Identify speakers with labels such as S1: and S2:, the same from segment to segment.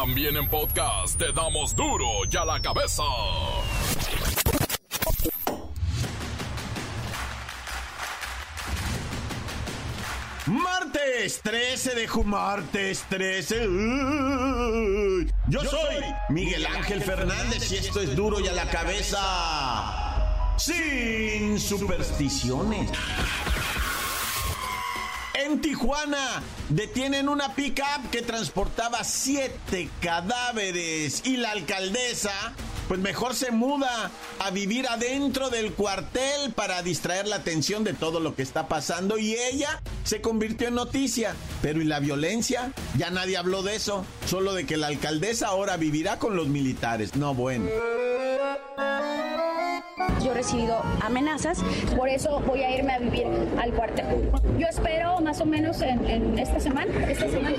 S1: También en podcast te damos duro y a la cabeza.
S2: Martes 13 de junio, martes 13. Yo, soy Miguel Ángel Fernández y esto es duro y a la cabeza. Sin supersticiones. En Tijuana detienen una pickup que transportaba siete cadáveres y la alcaldesa pues mejor se muda a vivir adentro del cuartel para distraer la atención de todo lo que está pasando y ella se convirtió en noticia. Pero ¿y la violencia? Ya nadie habló de eso, solo de que la alcaldesa ahora vivirá con los militares. No, bueno.
S3: He recibido amenazas, por eso voy a irme a vivir al cuartel. Yo espero más o menos en, esta semana, esta semana.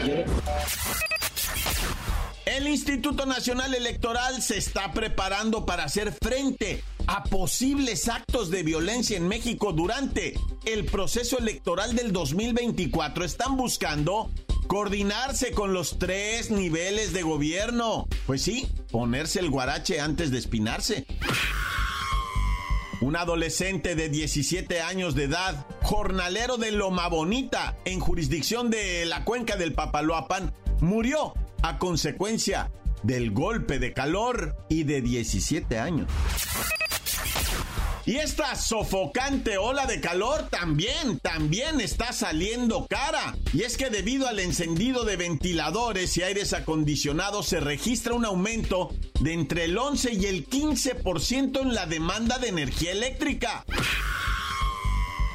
S2: El Instituto Nacional Electoral se está preparando para hacer frente a posibles actos de violencia en México durante el proceso electoral del 2024. Están buscando coordinarse con los tres niveles de gobierno. Pues sí, ponerse el guarache antes de espinarse. Un adolescente de 17 años de edad, jornalero de Loma Bonita, en jurisdicción de la cuenca del Papaloapan, murió a consecuencia del golpe de calor y de 17 años. Y esta sofocante ola de calor también, también está saliendo cara. Y es que debido al encendido de ventiladores y aires acondicionados se registra un aumento de entre el 11 y el 15% en la demanda de energía eléctrica.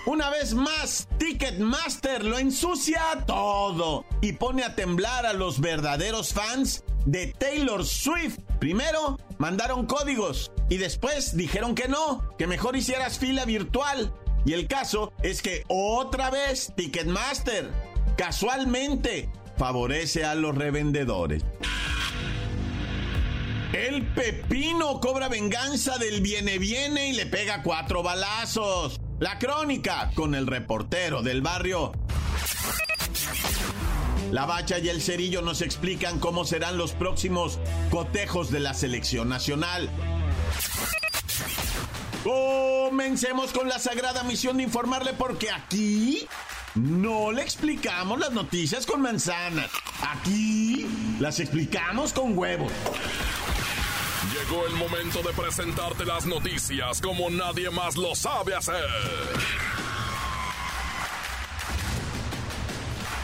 S2: Una vez más, Ticketmaster lo ensucia todo y pone a temblar a los verdaderos fans de Taylor Swift. Primero mandaron códigos y después dijeron que no, que mejor hicieras fila virtual. Y el caso es que otra vez Ticketmaster casualmente favorece a los revendedores. El pepino cobra venganza del viene viene y le pega cuatro balazos. La crónica con el reportero del barrio. La Bacha y el Cerillo nos explican cómo serán los próximos cotejos de la selección nacional. Comencemos con la sagrada misión de informarle porque aquí no le explicamos las noticias con manzanas. Aquí las explicamos con huevos.
S1: Llegó el momento de presentarte las noticias como nadie más lo sabe hacer.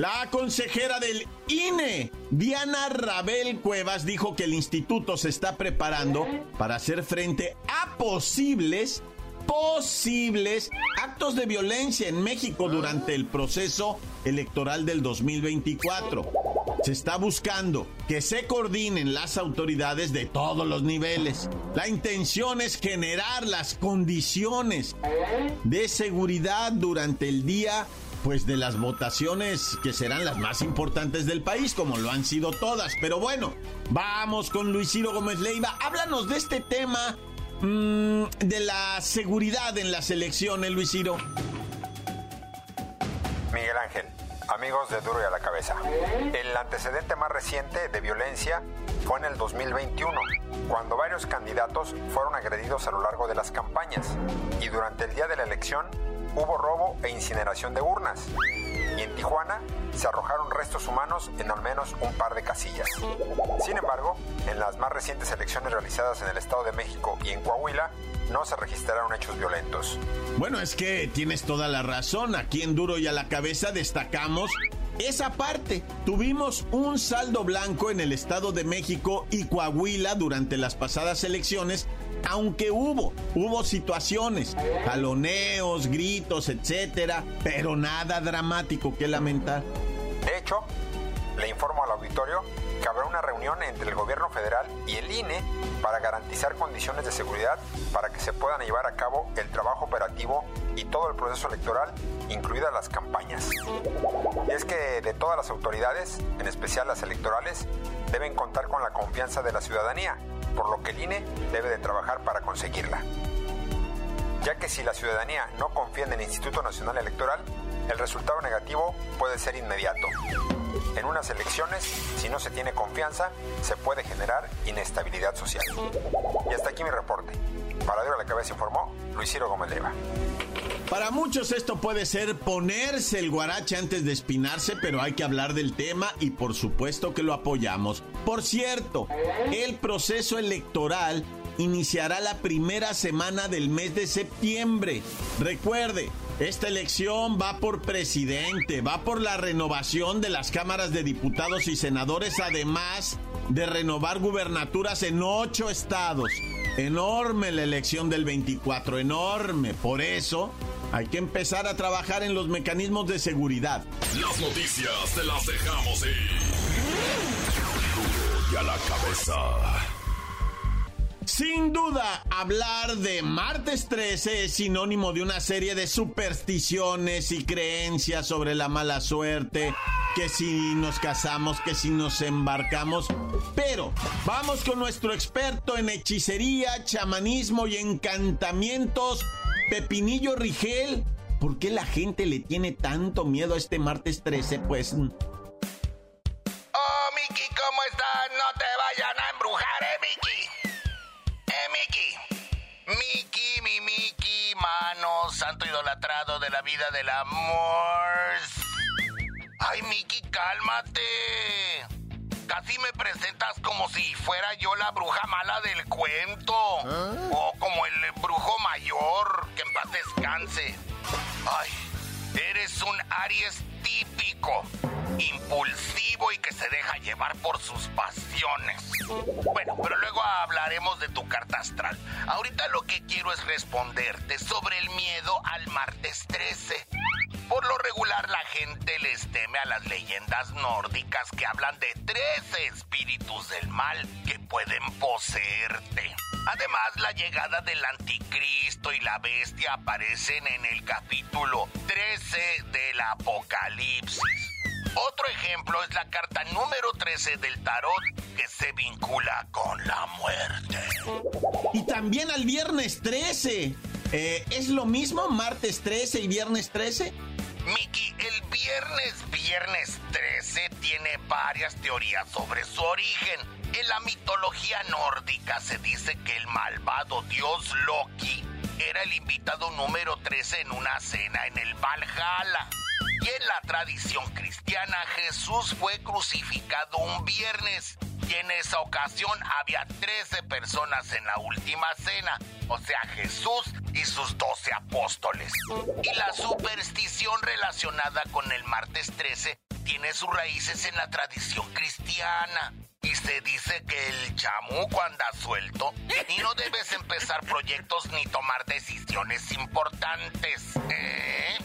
S2: La consejera del INE, Diana Rabel Cuevas, dijo que el instituto se está preparando para hacer frente a posibles, posibles actos de violencia en México durante el proceso electoral del 2024. Se está buscando que se coordinen las autoridades de todos los niveles. La intención es generar las condiciones de seguridad durante el día pues de las votaciones que serán las más importantes del país, como lo han sido todas. Pero bueno, vamos con Luis Ciro Gómez Leiva. Háblanos de este tema mmm, de la seguridad en las elecciones, Luis Ciro.
S4: Miguel Ángel, amigos de Duro y a la Cabeza. El antecedente más reciente de violencia fue en el 2021, cuando varios candidatos fueron agredidos a lo largo de las campañas y durante el día de la elección hubo robo e incineración de urnas. Y en Tijuana se arrojaron restos humanos en al menos un par de casillas. Sin embargo, en las más recientes elecciones realizadas en el Estado de México y en Coahuila, no se registraron hechos violentos.
S2: Bueno, es que tienes toda la razón. Aquí en Duro y a la Cabeza destacamos esa parte. Tuvimos un saldo blanco en el Estado de México y Coahuila durante las pasadas elecciones aunque hubo, hubo situaciones, jaloneos, gritos, etcétera, pero nada dramático que lamentar.
S4: De hecho, le informo al auditorio que habrá una reunión entre el gobierno federal y el INE para garantizar condiciones de seguridad para que se puedan llevar a cabo el trabajo operativo y todo el proceso electoral, incluidas las campañas. Y es que de todas las autoridades, en especial las electorales, deben contar con la confianza de la ciudadanía, por lo que el INE debe de trabajar para conseguirla. Ya que si la ciudadanía no confía en el Instituto Nacional Electoral, el resultado negativo puede ser inmediato. En unas elecciones, si no se tiene confianza, se puede generar inestabilidad social. Y hasta aquí mi reporte. Para a la cabeza informó Luis Ciro Gómez Leiva.
S2: Para muchos esto puede ser ponerse el guarache antes de espinarse, pero hay que hablar del tema y por supuesto que lo apoyamos. Por cierto, el proceso electoral iniciará la primera semana del mes de septiembre. Recuerde, esta elección va por presidente, va por la renovación de las cámaras de diputados y senadores, además de renovar gubernaturas en ocho estados. Enorme la elección del 24, enorme. Por eso hay que empezar a trabajar en los mecanismos de seguridad.
S1: Las noticias te las dejamos ir. Y a la cabeza.
S2: Sin duda, hablar de martes 13 es sinónimo de una serie de supersticiones y creencias sobre la mala suerte, que si nos casamos, que si nos embarcamos. Pero vamos con nuestro experto en hechicería, chamanismo y encantamientos, Pepinillo Rigel. ¿Por qué la gente le tiene tanto miedo a este martes 13? Pues...
S5: vida del amor. Ay, Miki, cálmate. Casi me presentas como si fuera yo la bruja mala del cuento. ¿Ah? O como el brujo mayor, que en paz descanse. Ay, eres un Aries típico, impulsivo y que se deja llevar por sus pasiones. Bueno, pero luego hablaremos de tu carta astral. Ahorita lo que quiero es responderte sobre el miedo al martes 13. Por lo regular la gente les teme a las leyendas nórdicas que hablan de 13 espíritus del mal que pueden poseerte. Además, la llegada del anticristo y la bestia aparecen en el capítulo 13 del Apocalipsis. Otro ejemplo es la carta número 13 del tarot que se vincula con la muerte.
S2: Y también al viernes 13. Eh, ¿Es lo mismo martes 13 y viernes 13?
S5: Miki, el viernes, viernes 13 tiene varias teorías sobre su origen. En la mitología nórdica se dice que el malvado dios Loki era el invitado número 13 en una cena en el Valhalla. Y en la tradición cristiana Jesús fue crucificado un viernes y en esa ocasión había 13 personas en la última cena, o sea Jesús y sus 12 apóstoles. Y la superstición relacionada con el martes 13 tiene sus raíces en la tradición cristiana. Y se dice que el chamuco anda suelto y no debes empezar proyectos ni tomar decisiones importantes. ¿Eh?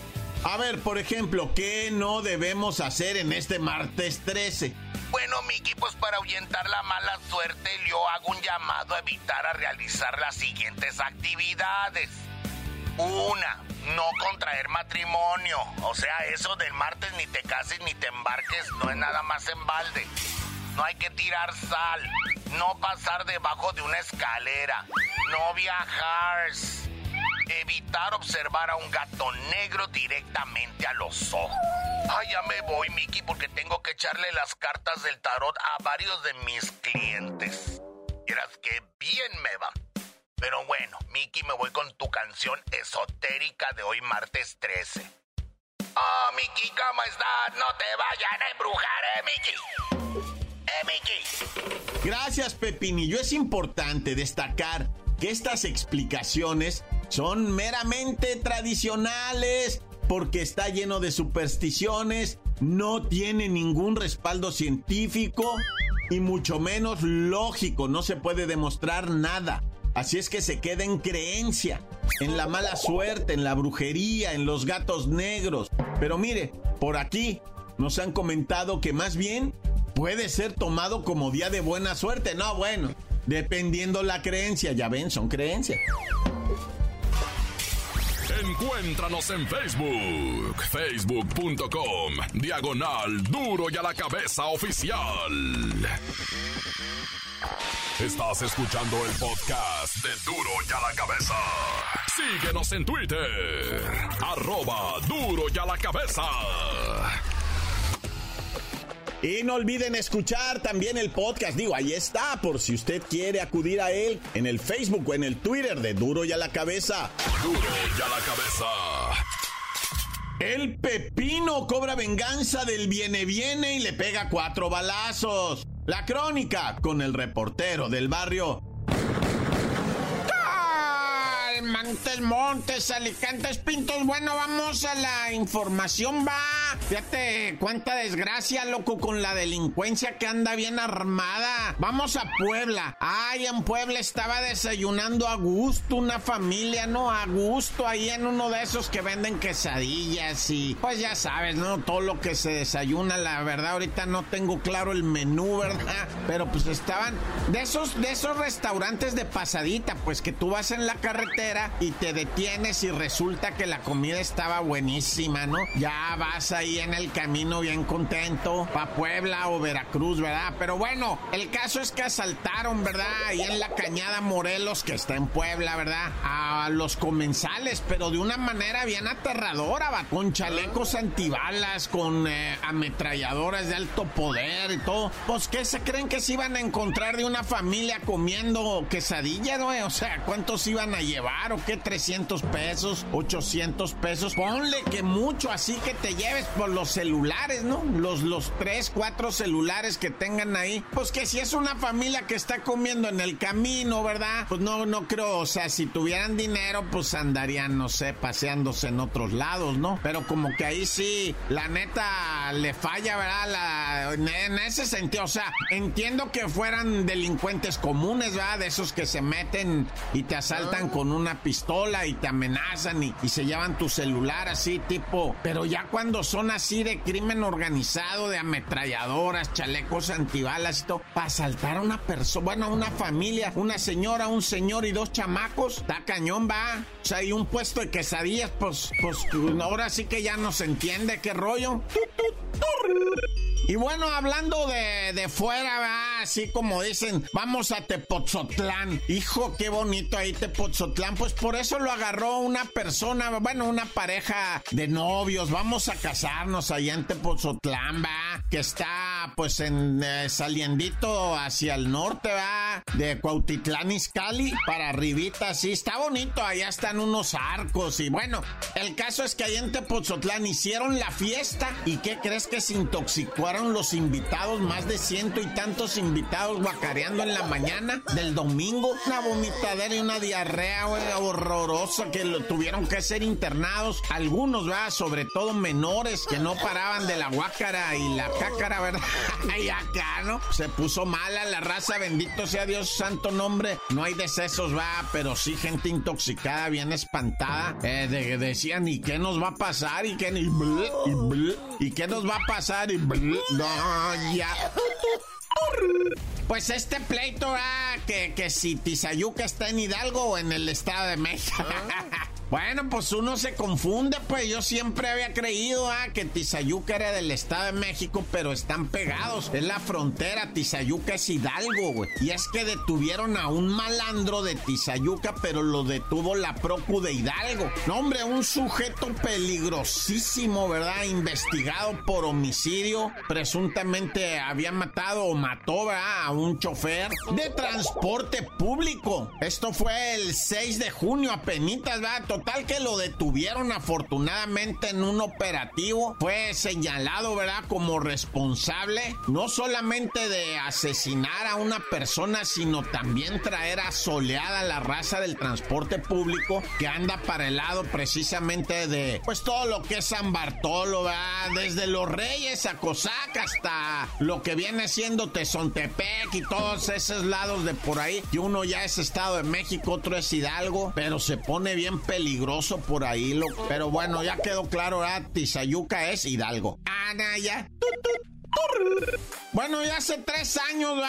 S2: A ver, por ejemplo, ¿qué no debemos hacer en este martes 13?
S5: Bueno, Miki, pues para ahuyentar la mala suerte, yo hago un llamado a evitar a realizar las siguientes actividades. Una, no contraer matrimonio. O sea, eso del martes ni te cases ni te embarques no es nada más en balde. No hay que tirar sal, no pasar debajo de una escalera, no viajar evitar observar a un gato negro directamente a los ojos. Ay, ya me voy, Mickey, porque tengo que echarle las cartas del tarot a varios de mis clientes. Quieras que bien me va. Pero bueno, Mickey, me voy con tu canción esotérica de hoy martes 13. Oh, Mickey, ¿cómo estás? No te vayan a embrujar, ¿eh, Mickey? ¿Eh, Mickey?
S2: Gracias, Pepinillo. Es importante destacar que estas explicaciones son meramente tradicionales porque está lleno de supersticiones, no tiene ningún respaldo científico y mucho menos lógico, no se puede demostrar nada. Así es que se queda en creencia, en la mala suerte, en la brujería, en los gatos negros. Pero mire, por aquí nos han comentado que más bien puede ser tomado como día de buena suerte. No, bueno, dependiendo la creencia, ya ven, son creencias.
S1: Encuéntranos en Facebook, facebook.com, diagonal duro y a la cabeza oficial. Estás escuchando el podcast de duro y a la cabeza. Síguenos en Twitter, arroba duro y a la cabeza.
S2: Y no olviden escuchar también el podcast. Digo, ahí está, por si usted quiere acudir a él en el Facebook o en el Twitter de Duro y a la Cabeza.
S1: Duro y a la cabeza.
S2: El pepino cobra venganza del viene viene y le pega cuatro balazos. La crónica con el reportero del barrio. Montes, Montes, Alicantes, Pintos. Bueno, vamos a la información, va. Fíjate cuánta desgracia, loco, con la delincuencia que anda bien armada. Vamos a Puebla. Ay, en Puebla estaba desayunando a gusto una familia, ¿no? A gusto ahí en uno de esos que venden quesadillas y pues ya sabes, ¿no? Todo lo que se desayuna, la verdad, ahorita no tengo claro el menú, ¿verdad? Pero pues estaban de esos, de esos restaurantes de pasadita, pues que tú vas en la carretera y te detienes y resulta que la comida estaba buenísima, ¿no? Ya vas ahí en el camino bien contento pa' Puebla o Veracruz, ¿verdad? Pero bueno, el caso es que asaltaron, ¿verdad? Ahí en la cañada Morelos, que está en Puebla, ¿verdad? A los comensales, pero de una manera bien aterradora, va, con chalecos antibalas, con eh, ametralladoras de alto poder y todo. Pues, ¿qué se creen que se iban a encontrar de una familia comiendo quesadilla, no? O sea, ¿cuántos iban a llevar o qué? 300 pesos, 800 pesos. Ponle que mucho, así que te lleves por los celulares, ¿no? Los, los 3, 4 celulares que tengan ahí. Pues que si es una familia que está comiendo en el camino, ¿verdad? Pues no, no creo, o sea, si tuvieran dinero, pues andarían, no sé, paseándose en otros lados, ¿no? Pero como que ahí sí, la neta le falla, ¿verdad? En ese sentido, o sea, entiendo que fueran delincuentes comunes, ¿verdad? De esos que se meten y te asaltan con una pistola y te amenazan y, y se llevan tu celular así, tipo. Pero ya cuando son así de crimen organizado, de ametralladoras, chalecos antibalas y todo, para asaltar a una persona, bueno, una familia, una señora, un señor y dos chamacos, está cañón, va. O sea, hay un puesto de quesadillas, pues, pues ahora sí que ya no se entiende qué rollo. Y bueno, hablando de, de fuera, ¿verdad? así como dicen, vamos a Tepotzotlán. Hijo, qué bonito ahí Tepotzotlán. Pues por eso lo agarró una persona, bueno, una pareja de novios. Vamos a casarnos allá en Tepotzotlán, va. Que está pues en eh, hacia el norte, va. De Cuautitlán Izcalli para arribita, sí. Está bonito, allá están unos arcos. Y bueno, el caso es que allá en Tepotzotlán hicieron la fiesta. ¿Y qué crees que se intoxicaron los invitados? Más de ciento y tantos invitados guacareando en la mañana del domingo. Una vomitadera y una diarrea güey, horrorosa que lo tuvieron que ser internados. Algunos, va, sobre todo menores que no paraban de la guácara y la cácara, ¿verdad? y acá, ¿no? Se puso mala la raza, bendito sea Dios, santo nombre. No hay decesos, va, pero sí gente intoxicada, bien espantada. Eh, de- decían, ¿y qué nos va a pasar? ¿Y qué, y, y, ¿y qué nos va a pasar? Y no, ya. Pues este pleito, ah, que, que si Tizayuca está en Hidalgo o en el Estado de México. Bueno, pues uno se confunde, pues yo siempre había creído ah, que Tizayuca era del Estado de México, pero están pegados. Es la frontera, Tizayuca es Hidalgo, güey. Y es que detuvieron a un malandro de Tizayuca, pero lo detuvo la Procu de Hidalgo. No, hombre, un sujeto peligrosísimo, ¿verdad? Investigado por homicidio. Presuntamente había matado o mató, ¿verdad? A un chofer de transporte público. Esto fue el 6 de junio, apenitas, ¿verdad? Total que lo detuvieron afortunadamente en un operativo. Fue señalado, ¿verdad? Como responsable no solamente de asesinar a una persona, sino también traer asoleada la raza del transporte público que anda para el lado precisamente de, pues todo lo que es San Bartolo, ¿verdad? Desde los Reyes a Cosac hasta lo que viene siendo Tezontepec y todos esos lados de por ahí. Que uno ya es Estado de México, otro es Hidalgo, pero se pone bien peligroso por ahí, lo, pero bueno, ya quedó claro, ¿verdad? Tizayuca es Hidalgo. Ana, ya. Tut, tut. Bueno, ya hace tres años.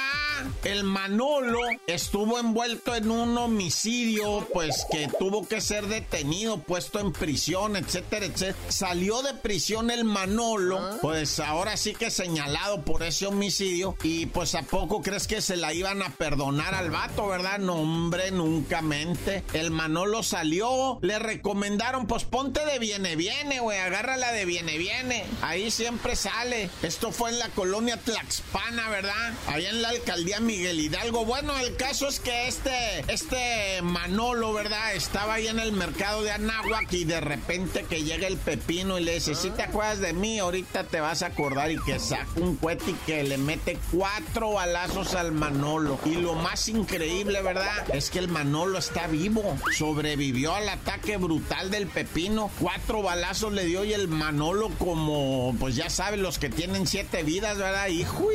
S2: El Manolo estuvo envuelto en un homicidio, pues que tuvo que ser detenido, puesto en prisión, etcétera, etcétera. Salió de prisión el Manolo, ah. pues ahora sí que señalado por ese homicidio. Y pues a poco crees que se la iban a perdonar al vato, ¿verdad? No, hombre, nunca mente. El Manolo salió, le recomendaron, pues ponte de viene, viene, güey, agárrala de viene, viene. Ahí siempre sale. Esto fue en la colonia Tlaxpana, ¿verdad? Allá en la alcaldía Miguel Hidalgo. Bueno, el caso es que este, este Manolo, ¿verdad? Estaba ahí en el mercado de Anáhuac y de repente que llega el pepino y le dice, si te acuerdas de mí, ahorita te vas a acordar y que saca un cohete y que le mete cuatro balazos al Manolo. Y lo más increíble, ¿verdad? Es que el Manolo está vivo. Sobrevivió al ataque brutal del pepino. Cuatro balazos le dio y el Manolo como, pues ya saben, los que tienen siete vidas, ¿verdad? Hijo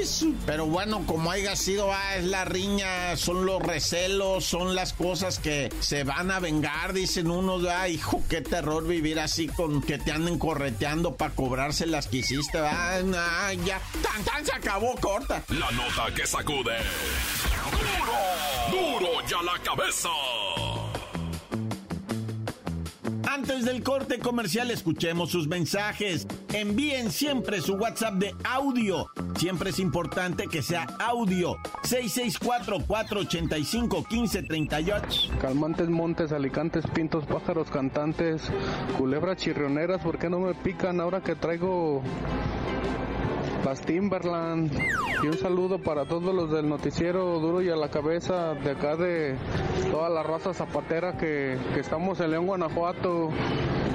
S2: Pero bueno, como haya sido, ah, es la riña, son los recelos, son las cosas que se van a vengar, dicen unos, ¿verdad? Hijo, qué terror vivir así con que te anden correteando para cobrarse las que hiciste. Ah, ya, tan tan se acabó corta.
S1: La nota que sacude. ¡Duro! ¡Duro ya la cabeza!
S2: Antes del corte comercial, escuchemos sus mensajes. Envíen siempre su WhatsApp de audio. Siempre es importante que sea audio. 664-485-1538.
S6: Calmantes, montes, alicantes, pintos, pájaros, cantantes, culebras chirrioneras, ¿por qué no me pican ahora que traigo las Timberland. Y un saludo para todos los del noticiero Duro y a la cabeza de acá de toda la raza zapatera que, que estamos en León, Guanajuato,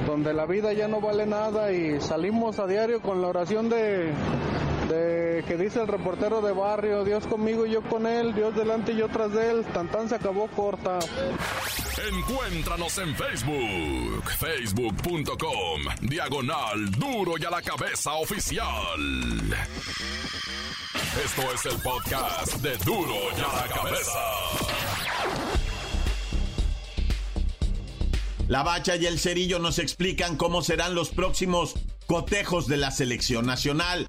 S6: donde la vida ya no vale nada y salimos a diario con la oración de de que dice el reportero de barrio, Dios conmigo y yo con él, Dios delante y yo tras de él, tan tan se acabó corta.
S1: Encuéntranos en Facebook, facebook.com, diagonal duro y a la cabeza oficial. Esto es el podcast de duro y a la cabeza.
S2: La Bacha y el Cerillo nos explican cómo serán los próximos cotejos de la selección nacional.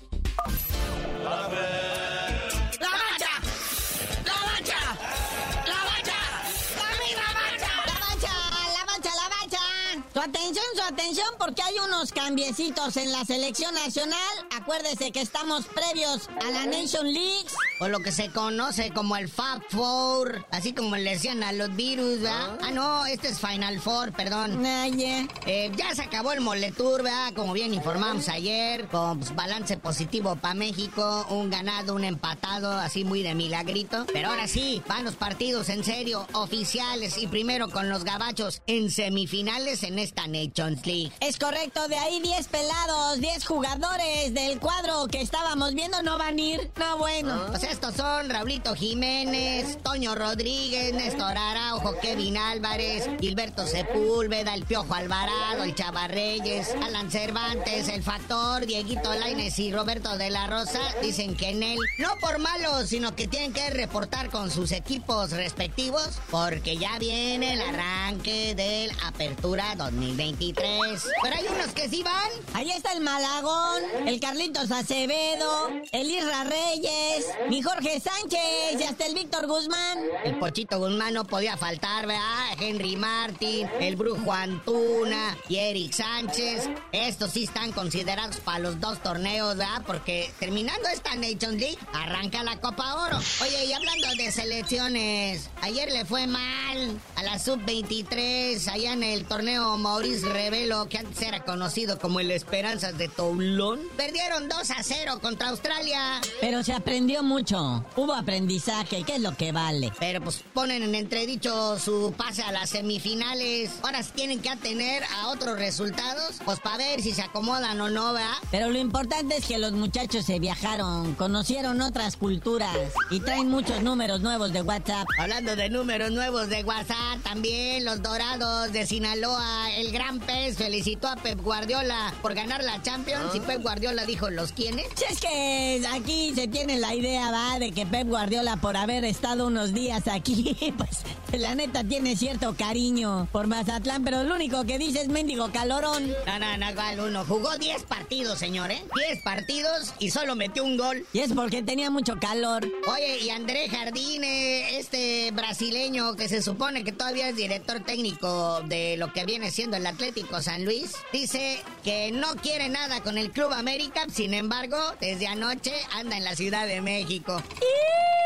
S7: Porque hay unos cambiecitos en la selección nacional. Acuérdese que estamos previos a la Nation League. O lo que se conoce como el Fab Four. Así como le decían a los virus, ¿verdad? Ah, no, este es Final Four, perdón. Eh, ya se acabó el Moletour, ¿verdad? Como bien informamos ayer. Con pues, balance positivo para México. Un ganado, un empatado, así muy de milagrito. Pero ahora sí, van los partidos en serio, oficiales. Y primero con los gabachos en semifinales en esta Nations League. Es correcto, de ahí 10 pelados, 10 jugadores del cuadro que estábamos viendo no van a ir. No, bueno. Ah. Pues estos son Raulito Jiménez, Toño Rodríguez, Néstor Araujo, Kevin Álvarez, Gilberto Sepúlveda, el Piojo Alvarado, el Chava Reyes, Alan Cervantes, el Factor, Dieguito Laines y Roberto de la Rosa dicen que en él, no por malos, sino que tienen que reportar con sus equipos respectivos porque ya viene el arranque del Apertura 2023. Pero hay unos que sí van. Ahí está el Malagón, el Carlitos Acevedo, el Isra Reyes, Jorge Sánchez y hasta el Víctor Guzmán. El Pochito Guzmán no podía faltar, ¿verdad? Henry Martin, el Brujo Antuna y Eric Sánchez. Estos sí están considerados para los dos torneos, ¿verdad? Porque terminando esta Nations League, arranca la Copa Oro. Oye, y hablando de selecciones, ayer le fue mal a la Sub-23 allá en el torneo Maurice Revelo, que antes era conocido como el Esperanzas de Toulon. Perdieron 2 a 0 contra Australia. Pero se aprendió mucho. Hubo aprendizaje, ¿qué es lo que vale? Pero pues ponen en entredicho su pase a las semifinales. Ahora tienen que atener a otros resultados, pues para ver si se acomodan o no, ¿verdad? Pero lo importante es que los muchachos se viajaron, conocieron otras culturas y traen muchos números nuevos de WhatsApp. Hablando de números nuevos de WhatsApp, también los dorados de Sinaloa el gran pez felicitó a Pep Guardiola por ganar la Champions y Pep Guardiola dijo, ¿los quiénes? Es que aquí se tiene la idea, va, de que Pep Guardiola por haber estado unos días aquí, pues la neta tiene cierto cariño por Mazatlán, pero lo único que dice es mendigo calorón. No, no, no, igual uno. Jugó 10 partidos, señor, ¿eh? 10 partidos y solo metió un gol. Y es porque tenía mucho calor. Oye, y André Jardine, este brasileño que se supone que todavía es director técnico de lo que viene siendo el Atlético San Luis, dice que no quiere nada con el Club América, sin embargo, desde anoche anda en la Ciudad de México. México.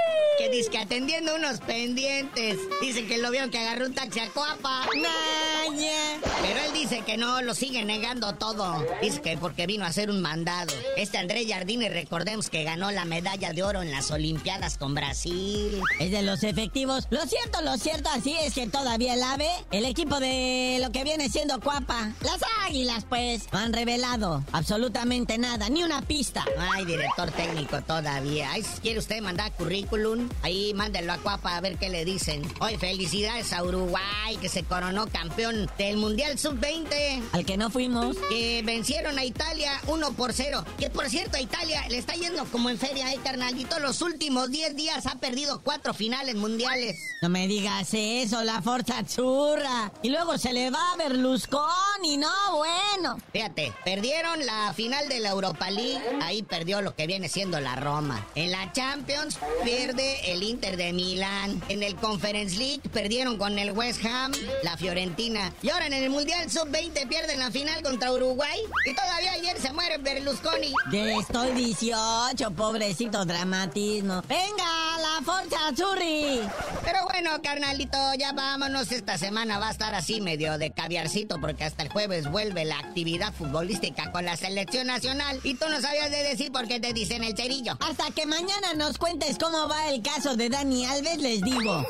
S7: Que dice que atendiendo unos pendientes. Dicen que lo vieron que agarró un taxi a Coapa. Pero él dice que no, lo sigue negando todo. Dice que porque vino a hacer un mandado. Este André Jardine, recordemos que ganó la medalla de oro en las Olimpiadas con Brasil. Es de los efectivos. Lo cierto, lo cierto, así es que todavía el AVE, el equipo de lo que viene siendo Cuapa, las águilas, pues, no han revelado absolutamente nada, ni una pista. Ay, director técnico todavía. Ay, si quiere usted mandar currículum, ahí mándelo a Cuapa a ver qué le dicen. Hoy felicidades a Uruguay, que se coronó campeón del Mundial Sub-20. Al que no fuimos. Que vencieron a Italia 1 por 0. Que por cierto, a Italia le está yendo como en feria, eh, carnalito. Los últimos 10 días ha perdido cuatro finales mundiales. No me digas eso, la Forza Churra. Y luego se le va a Berlusconi, no, bueno. Fíjate, perdieron la final de la Europa League. Ahí perdió lo que viene siendo la Roma. En la Champions pierde el Inter de Milán. En el Conference League perdieron con el West Ham, la Fiorentina. Y ahora en el Mundial Sub-20 pierden la final contra Uruguay. Y todavía ayer se muere Berlusconi. Ya estoy 18, pobrecito dramatismo. ¡Venga, la Forza Churri! Pero bueno, carnalito, ya vámonos. Esta semana va a estar así medio de caviarcito porque hasta el jueves vuelve la actividad futbolística con la selección nacional. Y tú no sabías de decir por qué te dicen el cerillo. Hasta que mañana nos cuentes cómo va el caso de Dani Alves, les digo.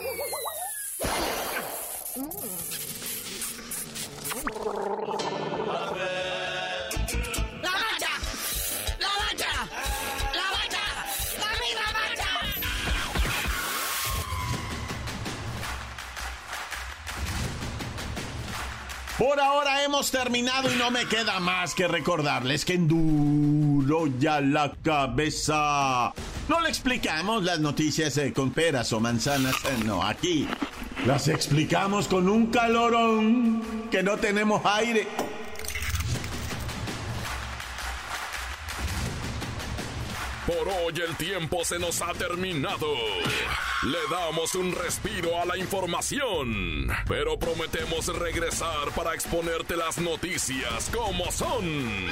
S2: Por ahora hemos terminado y no me queda más que recordarles que en duro ya la cabeza. No le explicamos las noticias eh, con peras o manzanas, eh, no, aquí las explicamos con un calorón que no tenemos aire.
S1: Por hoy el tiempo se nos ha terminado. Le damos un respiro a la información, pero prometemos regresar para exponerte las noticias como son.